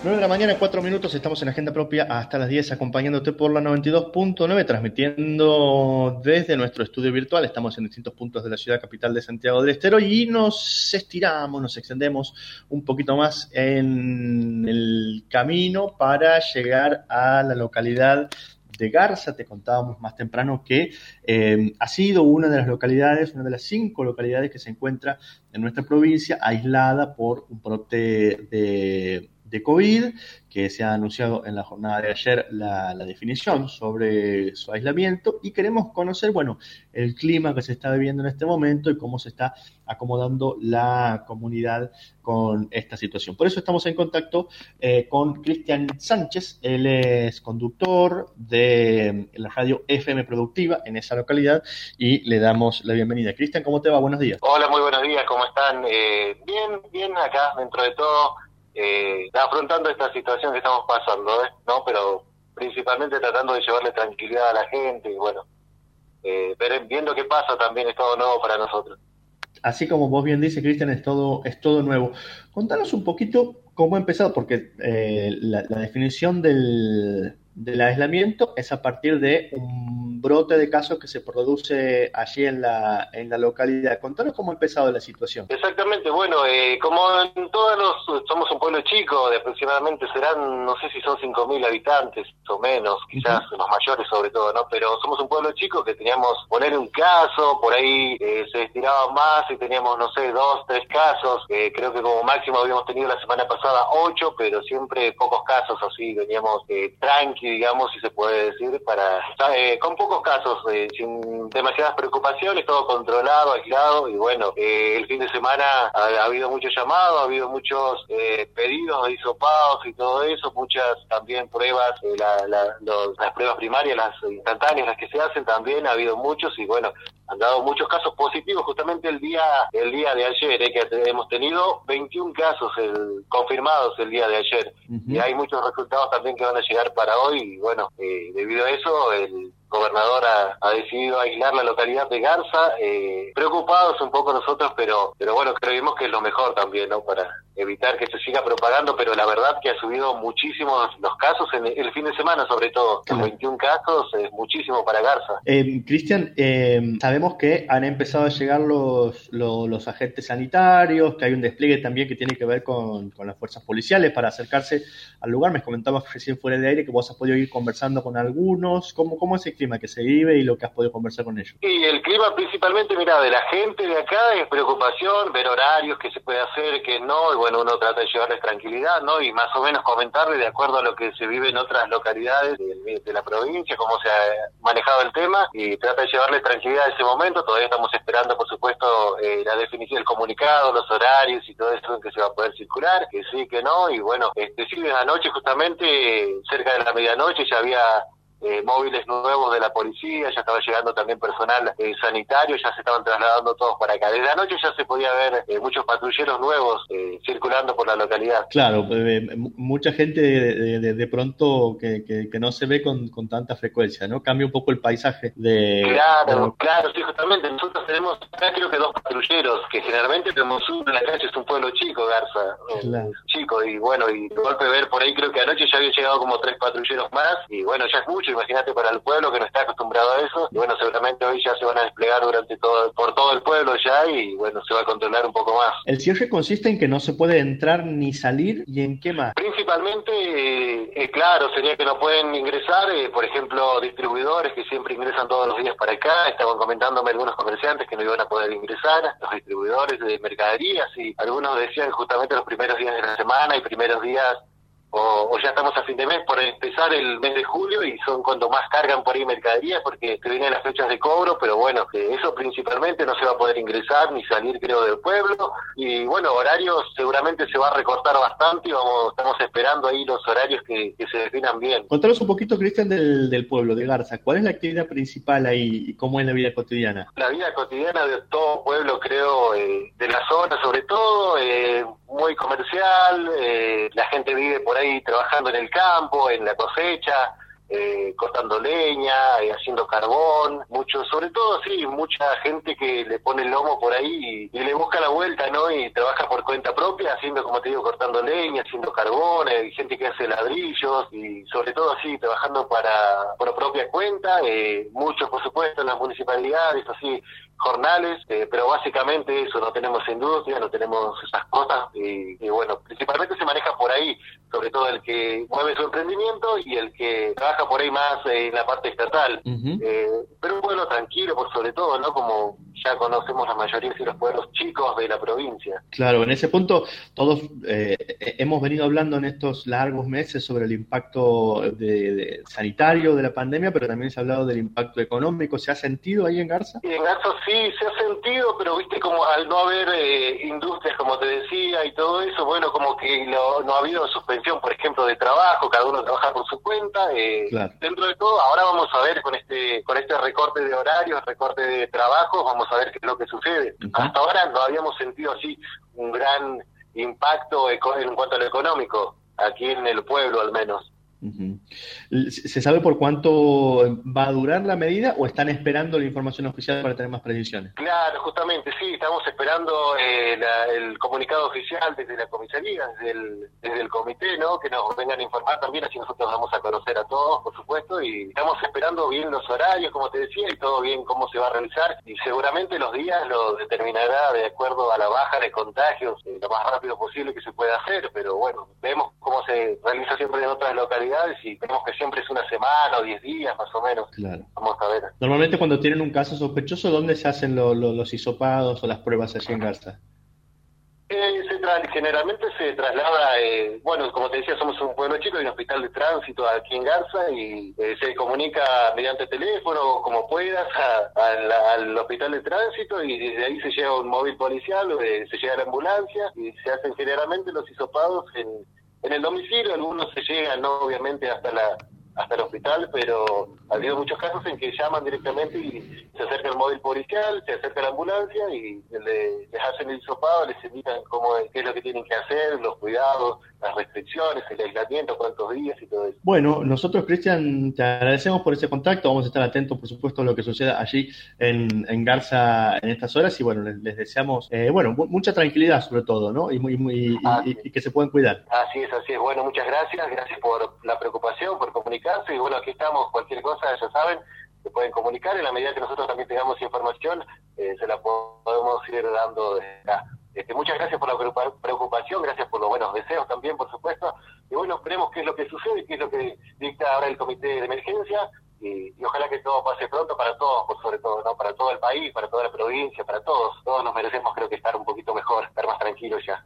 9 de la mañana, 4 minutos, estamos en Agenda Propia hasta las 10, acompañándote por la 92.9, transmitiendo desde nuestro estudio virtual. Estamos en distintos puntos de la ciudad capital de Santiago del Estero y nos estiramos, nos extendemos un poquito más en el camino para llegar a la localidad de Garza. Te contábamos más temprano que eh, ha sido una de las localidades, una de las cinco localidades que se encuentra en nuestra provincia aislada por un brote de de COVID, que se ha anunciado en la jornada de ayer la, definición sobre su aislamiento y queremos conocer, bueno, el clima que se está viviendo en este momento y cómo se está acomodando la comunidad con esta situación. Por eso estamos en contacto eh, con Cristian Sánchez, él es conductor de la radio FM Productiva en esa localidad y le damos la bienvenida. Cristian, ¿cómo te va? Buenos días. Hola, muy buenos días, ¿cómo están? Eh, bien, bien acá, dentro de todo eh, afrontando esta situación que estamos pasando, ¿eh? ¿no? Pero principalmente tratando de llevarle tranquilidad a la gente y bueno, eh, viendo qué pasa también es todo nuevo para nosotros. Así como vos bien dices, Cristian, es todo, es todo nuevo. Contanos un poquito cómo ha empezado, porque eh, la, definición del, del aislamiento es a partir de un brote de casos que se produce allí en la, en la localidad. Contanos cómo ha empezado la situación. Exactamente, bueno, eh, como en todos los, somos un pueblo chico, de aproximadamente serán, no sé si son 5.000 habitantes o menos, quizás los mayores sobre todo, ¿no? Pero somos un pueblo chico que teníamos poner un caso, por ahí eh, se estiraba más y teníamos, no sé, dos, tres casos, eh, creo que como máximo habíamos tenido la semana pasada ocho, pero siempre pocos casos así, veníamos tranqui digamos, si se puede decir, para eh, con pocos casos, eh, sin demasiadas preocupaciones, todo controlado, aislado, y bueno, eh, el fin de semana ha, habido muchos llamados, ha habido muchos pedidos de y todo eso, muchas también pruebas, las pruebas primarias, las instantáneas, las que se hacen también, ha habido muchos, y bueno, han dado muchos casos positivos. Justamente el día el día de ayer eh, que hemos tenido 21 casos confirmados el día de ayer. Y hay muchos resultados también que van a llegar para hoy y bueno eh, debido a eso el gobernador ha, decidido aislar la localidad de Garza, eh, preocupados un poco nosotros, pero pero bueno, creemos que es lo mejor también, ¿no? Para evitar que se siga propagando, pero la verdad que ha subido muchísimos los casos en el fin de semana, sobre todo. 21 casos es muchísimo para Garza. Eh, Cristian, eh, sabemos que han empezado a llegar los, los, agentes sanitarios, que hay un despliegue también que tiene que ver con, con las fuerzas policiales para acercarse al lugar. Me comentabas recién fuera de aire que vos has podido ir conversando con algunos. ¿Cómo, cómo es el clima que se vive y lo que has podido conversar con ellos? Sí, el clima principalmente, mira, de la gente de acá es preocupación, ver horarios, qué se puede hacer, qué no, y bueno, uno trata de llevarles tranquilidad, ¿no? Y más o menos comentarle de acuerdo a lo que se vive en otras localidades de, la provincia, cómo se ha manejado el tema, y trata de llevarles tranquilidad en ese momento. Todavía estamos esperando, por supuesto, eh, la definición del comunicado, los horarios y todo eso en que se va a poder circular, que sí, que no, y bueno, este, sí, anoche justamente, cerca de la medianoche, ya había eh, móviles nuevos de la policía, ya estaba llegando también personal eh, sanitario, ya se estaban trasladando todos para acá. Desde anoche ya se podía ver eh, muchos patrulleros nuevos circulando por la localidad. Claro, mucha gente de, pronto que, que, no se ve con, con, tanta frecuencia, ¿no? Cambia un poco el paisaje de... Claro, claro, sí, justamente. Nosotros tenemos acá creo que dos patrulleros, que generalmente tenemos uno en la calle, es un pueblo chico, Garza, chico, y bueno, y de golpe ver por ahí creo que anoche ya había llegado como tres patrulleros más, y bueno, ya es mucho imagínate para el pueblo que no está acostumbrado a eso, y bueno, seguramente hoy ya se van a desplegar durante todo, por todo el pueblo ya, y bueno, se va a controlar un poco más. ¿El cierre consiste en que no se puede entrar ni salir, y en qué más? Principalmente, eh, eh, claro, sería que no pueden ingresar, eh, por ejemplo, distribuidores que siempre ingresan todos los días para acá, estaban comentándome algunos comerciantes que no iban a poder ingresar, los distribuidores de mercaderías, y algunos decían justamente los primeros días de la semana y primeros días o, ya estamos a fin de mes por empezar el mes de julio y son cuando más cargan por ahí mercadería porque vienen las fechas de cobro, pero bueno, eso principalmente no se va a poder ingresar ni salir creo del pueblo y bueno, horarios seguramente se va a recortar bastante y vamos, estamos esperando ahí los horarios que, se definan bien. Contanos un poquito, Cristian, del, del pueblo de Garza. ¿Cuál es la actividad principal ahí y cómo es la vida cotidiana? La vida cotidiana de todo pueblo, creo, eh, de la zona sobre todo, eh, muy comercial, eh, la gente vive por ahí trabajando en el campo, en la cosecha, eh, cortando leña, eh, haciendo carbón, mucho, sobre todo, sí, mucha gente que le pone el lomo por ahí y, le busca la vuelta, ¿no? Y trabaja por cuenta propia, haciendo, como te digo, cortando leña, haciendo carbón, hay gente que hace ladrillos y sobre todo así, trabajando para por propia cuenta, eh, muchos, por supuesto, en las municipalidades, así, jornales, eh, pero básicamente eso, no tenemos industria, no tenemos esas cosas y, bueno, principalmente se maneja por ahí, sobre todo el que mueve su emprendimiento y el que trabaja por ahí más en la parte estatal. eh, pero un pueblo tranquilo, por sobre todo, ¿no? Como ya conocemos la mayoría de los pueblos chicos de la provincia. Claro, en ese punto todos eh, hemos venido hablando en estos largos meses sobre el impacto de, sanitario de la pandemia, pero también se ha hablado del impacto económico. ¿Se ha sentido ahí en Garza? en Garza sí, se ha sentido, pero viste como al no haber eh, industrias, como te decía, y todo eso, bueno, como que no, ha habido suspensión, por ejemplo, de trabajo, cada uno trabaja por su cuenta. Eh, Dentro de todo, ahora vamos a ver con este con este recorte de horarios, recorte de trabajo, vamos a ver qué es lo que sucede. Hasta ahora no habíamos sentido así un gran impacto en cuanto a lo económico, aquí en el pueblo al menos. ¿Se sabe por cuánto va a durar la medida o están esperando la información oficial para tener más precisiones? Claro, justamente, sí, estamos esperando eh, el comunicado oficial desde la comisaría, desde el, desde el comité, ¿no? Que nos vengan a informar también, así nosotros vamos a conocer a todos, por supuesto, y estamos esperando bien los horarios, como te decía, y todo bien cómo se va a realizar, y seguramente los días lo determinará de acuerdo a la baja de contagios, eh, lo más rápido posible que se pueda hacer, pero bueno, vemos cómo se realiza siempre en otras localidades y vemos que siempre es una semana o diez días más o menos. Claro. Vamos a ver. Normalmente cuando tienen un caso sospechoso, ¿dónde se hacen los hisopados o las pruebas allí en Garza? Eh, generalmente se traslada, eh, bueno, como te decía, somos un pueblo chico, hay un hospital de tránsito aquí en Garza y eh, se comunica mediante teléfono, como puedas, al hospital de tránsito y desde ahí se lleva un móvil policial, se llega a la ambulancia y se hacen generalmente los hisopados en, en el domicilio algunos se llegan, obviamente, hasta la hasta el hospital, pero ha habido muchos casos en que llaman directamente y se acerca el móvil policial, se acerca la ambulancia y les hacen el hisopado, les indican cómo, qué es lo que tienen que hacer, los cuidados, las restricciones, el aislamiento, cuántos días y todo eso. Bueno, nosotros, Cristian, te agradecemos por ese contacto, vamos a estar atentos, por supuesto, a lo que suceda allí en, en Garza en estas horas y bueno, les, deseamos, eh, bueno, mucha tranquilidad sobre todo, ¿no? Y, muy, muy, y, que se puedan cuidar. Así es, así es. Bueno, muchas gracias, gracias por la preocupación, por comunicarse y bueno, aquí estamos, cualquier cosa, ya saben, se pueden comunicar en la medida que nosotros también tengamos información, eh, se la podemos ir dando desde acá. Este, muchas gracias por la preocupación, gracias por los buenos deseos también, por supuesto. Y bueno, esperemos qué es lo que sucede, qué es lo que dicta ahora el comité de emergencia. Y, ojalá que todo pase pronto para todos, por sobre todo, ¿no? Para todo el país, para toda la provincia, para todos. Todos nos merecemos, creo que estar un poquito mejor, estar más tranquilos ya.